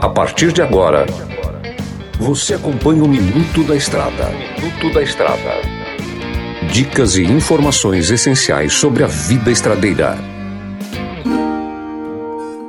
A partir de agora, você acompanha o Minuto da Estrada. Minuto da Estrada. Dicas e informações essenciais sobre a vida estradeira.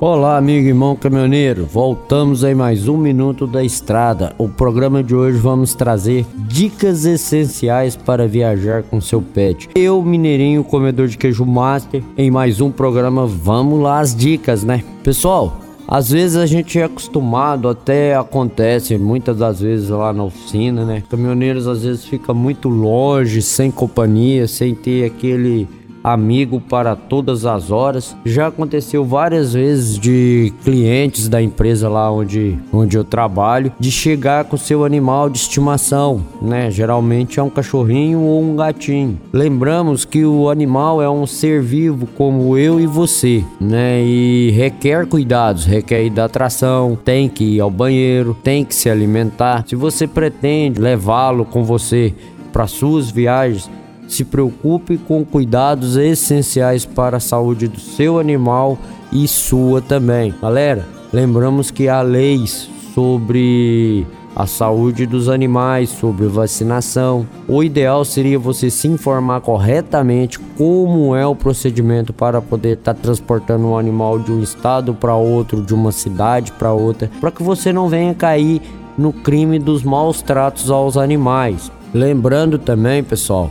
Olá, amigo e irmão caminhoneiro. Voltamos em mais um Minuto da Estrada. O programa de hoje vamos trazer dicas essenciais para viajar com seu pet. Eu, Mineirinho, comedor de queijo master, em mais um programa. Vamos lá as dicas, né? Pessoal, às vezes a gente é acostumado, até acontece muitas das vezes lá na oficina, né? Caminhoneiros às vezes fica muito longe, sem companhia, sem ter aquele amigo para todas as horas. Já aconteceu várias vezes de clientes da empresa lá onde, onde eu trabalho de chegar com seu animal de estimação, né? Geralmente é um cachorrinho ou um gatinho. Lembramos que o animal é um ser vivo como eu e você, né? E requer cuidados, requer hidratação, tem que ir ao banheiro, tem que se alimentar. Se você pretende levá-lo com você para suas viagens, se preocupe com cuidados essenciais para a saúde do seu animal e sua também. Galera, lembramos que há leis sobre a saúde dos animais, sobre vacinação. O ideal seria você se informar corretamente como é o procedimento para poder estar tá transportando um animal de um estado para outro, de uma cidade para outra, para que você não venha cair no crime dos maus tratos aos animais. Lembrando também, pessoal,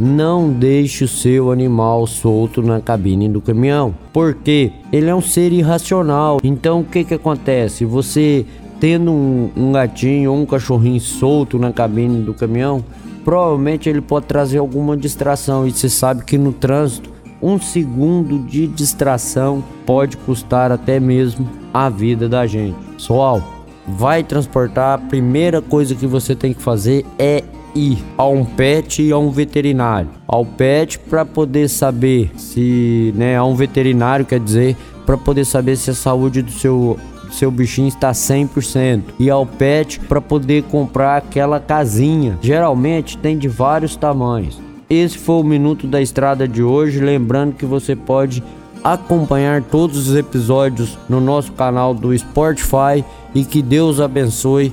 não deixe o seu animal solto na cabine do caminhão, porque ele é um ser irracional. Então o que que acontece? Você tendo um, um gatinho ou um cachorrinho solto na cabine do caminhão, provavelmente ele pode trazer alguma distração e você sabe que no trânsito um segundo de distração pode custar até mesmo a vida da gente. Pessoal, vai transportar, a primeira coisa que você tem que fazer é ir a um pet e a um veterinário. Ao pet para poder saber se, né, a um veterinário quer dizer, para poder saber se a saúde do seu seu bichinho está 100% e ao pet para poder comprar aquela casinha. Geralmente tem de vários tamanhos. Esse foi o minuto da estrada de hoje, lembrando que você pode acompanhar todos os episódios no nosso canal do Spotify e que Deus abençoe